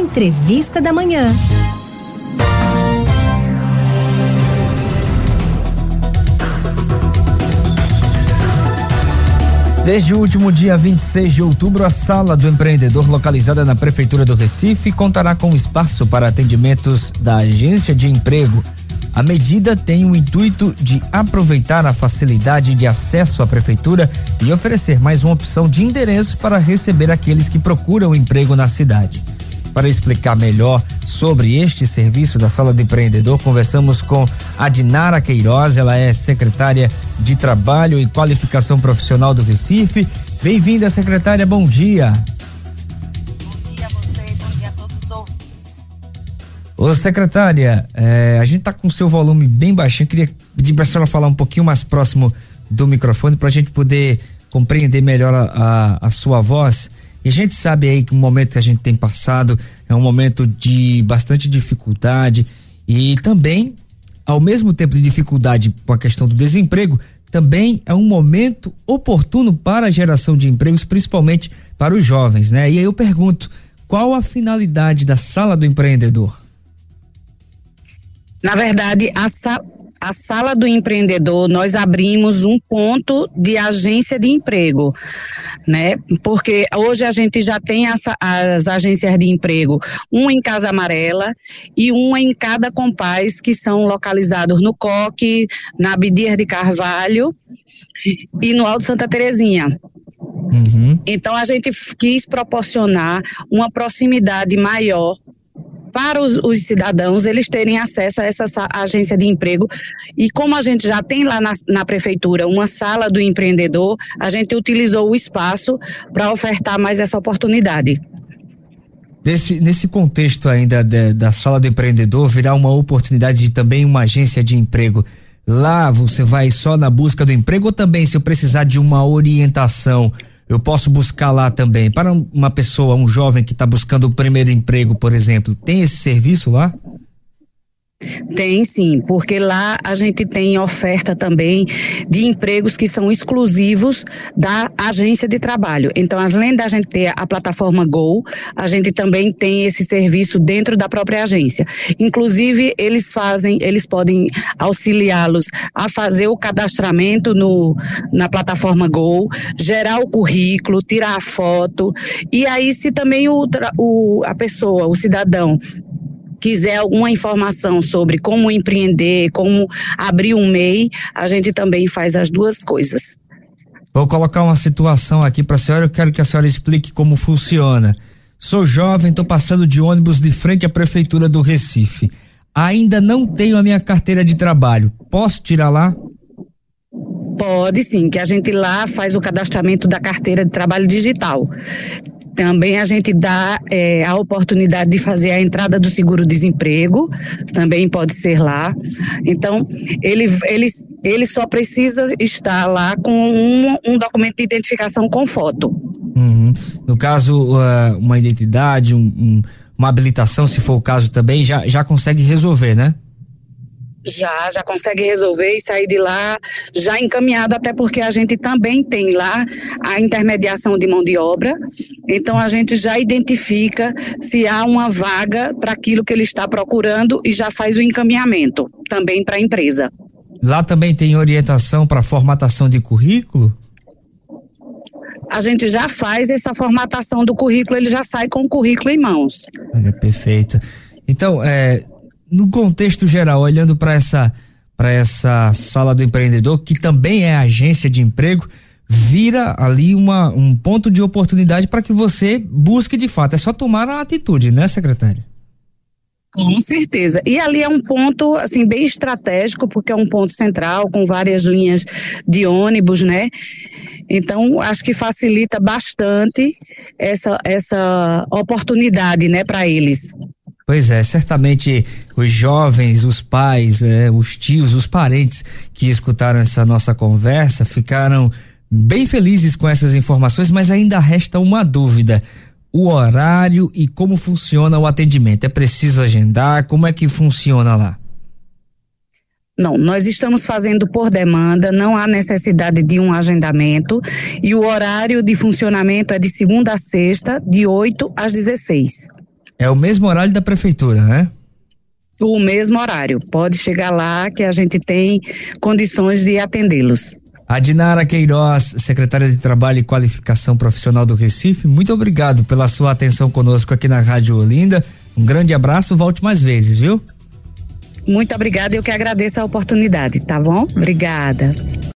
Entrevista da Manhã. Desde o último dia 26 de outubro, a sala do empreendedor, localizada na Prefeitura do Recife, contará com espaço para atendimentos da agência de emprego. A medida tem o intuito de aproveitar a facilidade de acesso à prefeitura e oferecer mais uma opção de endereço para receber aqueles que procuram emprego na cidade. Para explicar melhor sobre este serviço da Sala do Empreendedor, conversamos com a Dinara Queiroz, ela é secretária de Trabalho e Qualificação Profissional do Recife. Bem-vinda, secretária, bom dia. Bom dia a você, bom dia a todos os ouvintes. Ô, secretária, eh, a gente tá com o seu volume bem baixinho, queria pedir para a senhora falar um pouquinho mais próximo do microfone para a gente poder compreender melhor a, a, a sua voz. E a gente sabe aí que o momento que a gente tem passado é um momento de bastante dificuldade e também, ao mesmo tempo de dificuldade com a questão do desemprego, também é um momento oportuno para a geração de empregos, principalmente para os jovens, né? E aí eu pergunto, qual a finalidade da sala do empreendedor? Na verdade, a, sa a sala do empreendedor, nós abrimos um ponto de agência de emprego, né? Porque hoje a gente já tem as, as agências de emprego, uma em Casa Amarela e uma em cada compás, que são localizados no Coque, na Abdias de Carvalho e no Alto Santa Terezinha. Uhum. Então a gente quis proporcionar uma proximidade maior para os, os, cidadãos eles terem acesso a essa agência de emprego. E como a gente já tem lá na, na prefeitura uma sala do empreendedor, a gente utilizou o espaço para ofertar mais essa oportunidade. Desse, nesse contexto ainda de, da sala do empreendedor, virá uma oportunidade de também uma agência de emprego. Lá você vai só na busca do emprego ou também se eu precisar de uma orientação eu posso buscar lá também. Para uma pessoa, um jovem que está buscando o primeiro emprego, por exemplo, tem esse serviço lá? Tem sim, porque lá a gente tem oferta também de empregos que são exclusivos da agência de trabalho. Então, além da gente ter a plataforma Go, a gente também tem esse serviço dentro da própria agência. Inclusive, eles fazem, eles podem auxiliá-los a fazer o cadastramento no, na plataforma Go, gerar o currículo, tirar a foto. E aí, se também o, o, a pessoa, o cidadão, quiser alguma informação sobre como empreender, como abrir um MEI, a gente também faz as duas coisas. Vou colocar uma situação aqui para a senhora, eu quero que a senhora explique como funciona. Sou jovem, estou passando de ônibus de frente à prefeitura do Recife. Ainda não tenho a minha carteira de trabalho. Posso tirar lá? Pode sim, que a gente lá faz o cadastramento da carteira de trabalho digital. Também a gente dá é, a oportunidade de fazer a entrada do seguro-desemprego, também pode ser lá. Então, ele, ele, ele só precisa estar lá com um, um documento de identificação com foto. Uhum. No caso, uh, uma identidade, um, um, uma habilitação, se for o caso também, já, já consegue resolver, né? Já, já consegue resolver e sair de lá já encaminhado, até porque a gente também tem lá a intermediação de mão de obra. Então a gente já identifica se há uma vaga para aquilo que ele está procurando e já faz o encaminhamento também para a empresa. Lá também tem orientação para formatação de currículo? a gente já faz essa formatação do currículo, ele já sai com o currículo em mãos. Olha, perfeito. Então, é, no contexto geral, olhando para essa para essa sala do empreendedor, que também é agência de emprego, vira ali uma, um ponto de oportunidade para que você busque de fato. É só tomar a atitude, né, secretária? Com certeza. E ali é um ponto assim bem estratégico, porque é um ponto central com várias linhas de ônibus, né? Então, acho que facilita bastante essa essa oportunidade, né, para eles. Pois é, certamente os jovens, os pais, é, os tios, os parentes que escutaram essa nossa conversa ficaram bem felizes com essas informações, mas ainda resta uma dúvida. O horário e como funciona o atendimento? É preciso agendar? Como é que funciona lá? Não, nós estamos fazendo por demanda, não há necessidade de um agendamento e o horário de funcionamento é de segunda a sexta, de 8 às 16. É o mesmo horário da prefeitura, né? O mesmo horário. Pode chegar lá que a gente tem condições de atendê-los. A Dinara Queiroz, secretária de Trabalho e Qualificação Profissional do Recife, muito obrigado pela sua atenção conosco aqui na Rádio Olinda. Um grande abraço, volte mais vezes, viu? Muito obrigada, eu que agradeço a oportunidade, tá bom? Obrigada.